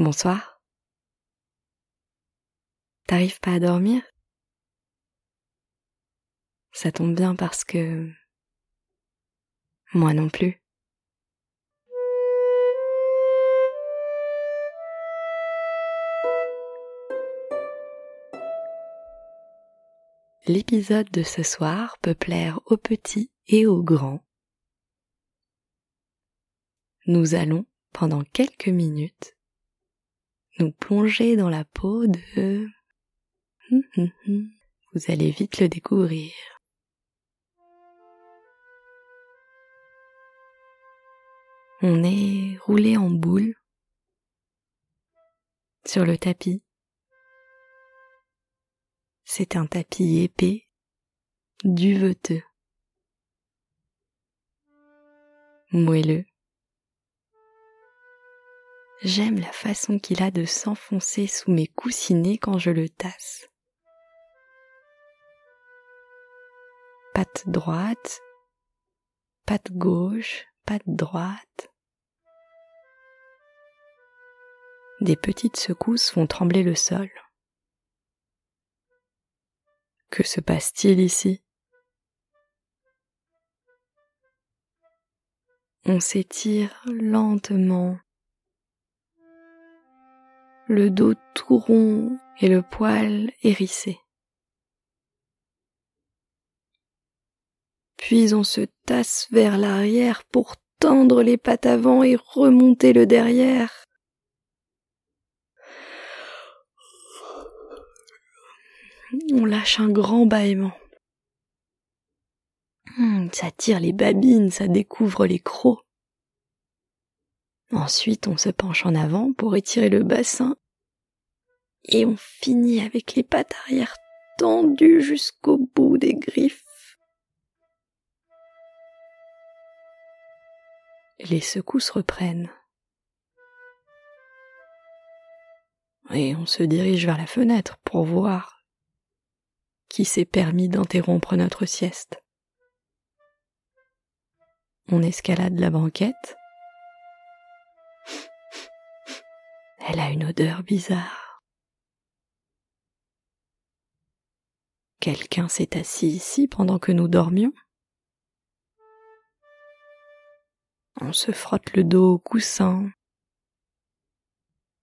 Bonsoir. T'arrives pas à dormir? Ça tombe bien parce que... Moi non plus. L'épisode de ce soir peut plaire aux petits et aux grands. Nous allons, pendant quelques minutes, nous plonger dans la peau de... Vous allez vite le découvrir. On est roulé en boule sur le tapis. C'est un tapis épais, duveteux, moelleux. J'aime la façon qu'il a de s'enfoncer sous mes coussinets quand je le tasse. Patte droite, patte gauche, patte droite. Des petites secousses font trembler le sol. Que se passe-t-il ici? On s'étire lentement, le dos tout rond et le poil hérissé. Puis on se tasse vers l'arrière pour tendre les pattes avant et remonter le derrière. On lâche un grand bâillement. Hmm, ça tire les babines, ça découvre les crocs. Ensuite, on se penche en avant pour étirer le bassin et on finit avec les pattes arrière tendues jusqu'au bout des griffes. Les secousses reprennent. Et on se dirige vers la fenêtre pour voir qui s'est permis d'interrompre notre sieste. On escalade la banquette. Elle a une odeur bizarre. Quelqu'un s'est assis ici pendant que nous dormions. On se frotte le dos au coussin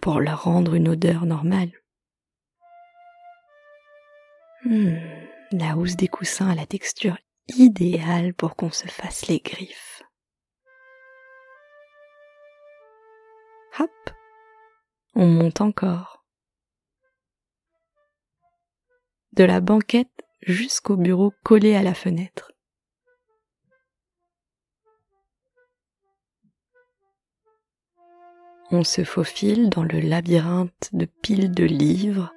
pour leur rendre une odeur normale. Hmm, la housse des coussins a la texture idéale pour qu'on se fasse les griffes. Hop, on monte encore. De la banquette jusqu'au bureau collé à la fenêtre. On se faufile dans le labyrinthe de piles de livres.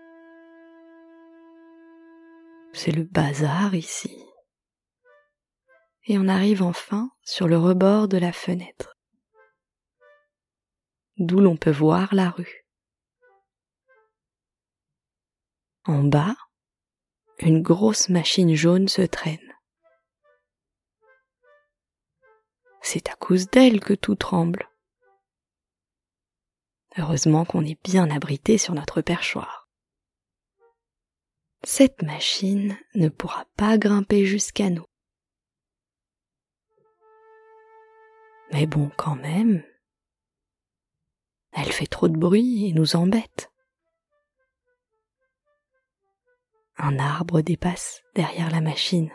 C'est le bazar ici. Et on arrive enfin sur le rebord de la fenêtre, d'où l'on peut voir la rue. En bas, une grosse machine jaune se traîne. C'est à cause d'elle que tout tremble. Heureusement qu'on est bien abrité sur notre perchoir. Cette machine ne pourra pas grimper jusqu'à nous. Mais bon, quand même, elle fait trop de bruit et nous embête. Un arbre dépasse derrière la machine.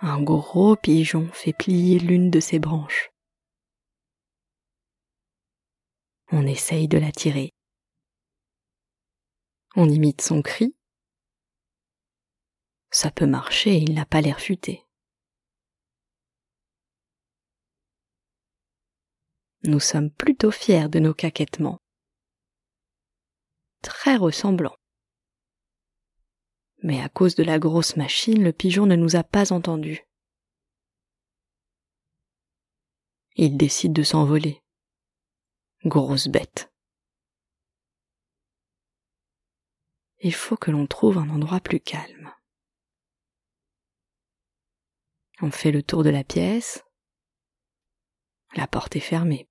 Un gros pigeon fait plier l'une de ses branches. On essaye de l'attirer. On imite son cri. Ça peut marcher, il n'a pas l'air futé. Nous sommes plutôt fiers de nos caquettements. Très ressemblants. Mais à cause de la grosse machine, le pigeon ne nous a pas entendus. Il décide de s'envoler. Grosse bête. Il faut que l'on trouve un endroit plus calme. On fait le tour de la pièce. La porte est fermée.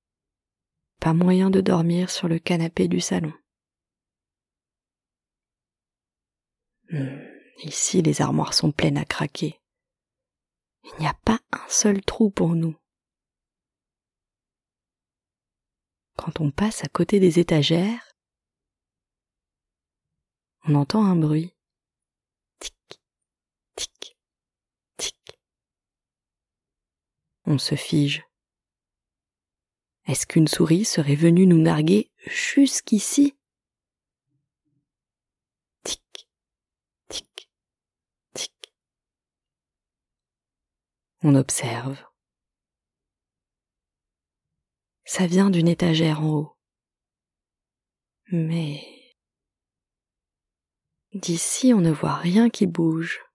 pas moyen de dormir sur le canapé du salon. Hmm, ici, les armoires sont pleines à craquer. Il n'y a pas un seul trou pour nous. Quand on passe à côté des étagères, on entend un bruit. Tic, tic, tic. On se fige. Est-ce qu'une souris serait venue nous narguer jusqu'ici Tic, tic, tic. On observe. Ça vient d'une étagère en haut. Mais d'ici on ne voit rien qui bouge.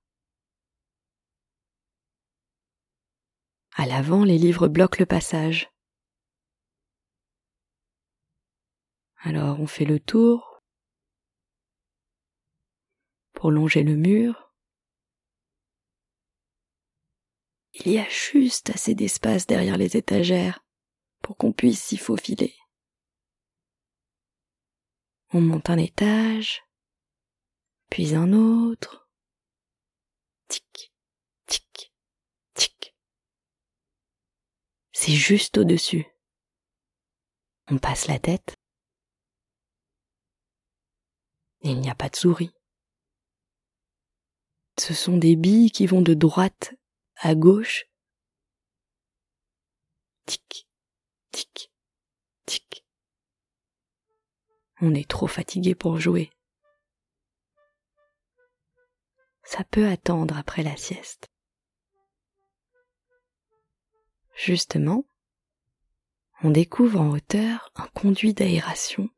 À l'avant, les livres bloquent le passage. Alors on fait le tour pour longer le mur. Il y a juste assez d'espace derrière les étagères pour qu'on puisse s'y faufiler. On monte un étage, puis un autre. Tic, tic, tic. C'est juste au-dessus. On passe la tête. Il n'y a pas de souris. Ce sont des billes qui vont de droite à gauche. Tic, Tic, tic. On est trop fatigué pour jouer. Ça peut attendre après la sieste. Justement, on découvre en hauteur un conduit d'aération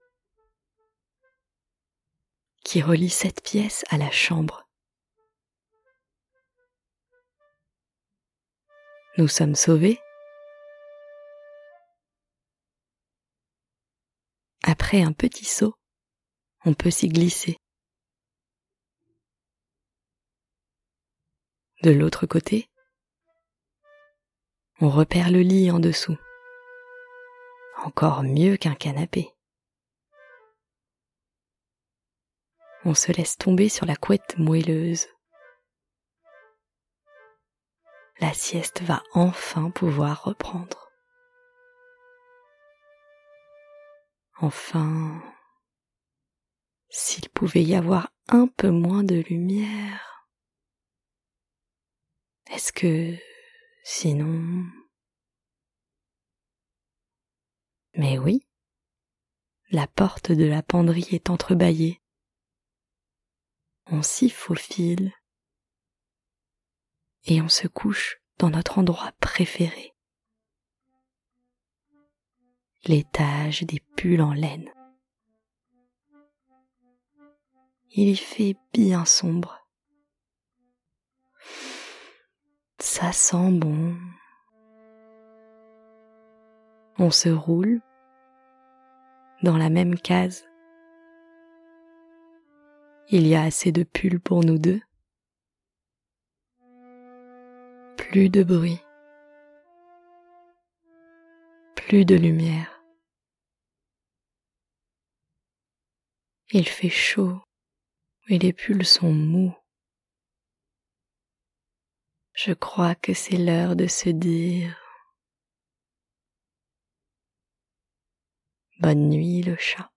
qui relie cette pièce à la chambre. Nous sommes sauvés Après un petit saut, on peut s'y glisser. De l'autre côté, on repère le lit en dessous. Encore mieux qu'un canapé. On se laisse tomber sur la couette moelleuse. La sieste va enfin pouvoir reprendre. Enfin, s'il pouvait y avoir un peu moins de lumière. Est-ce que sinon... Mais oui, la porte de la penderie est entrebâillée. On s'y faufile et on se couche dans notre endroit préféré l'étage des pulls en laine. Il y fait bien sombre. Ça sent bon. On se roule dans la même case. Il y a assez de pulls pour nous deux. Plus de bruit. Plus de lumière. Il fait chaud et les pulls sont mous. Je crois que c'est l'heure de se dire Bonne nuit le chat.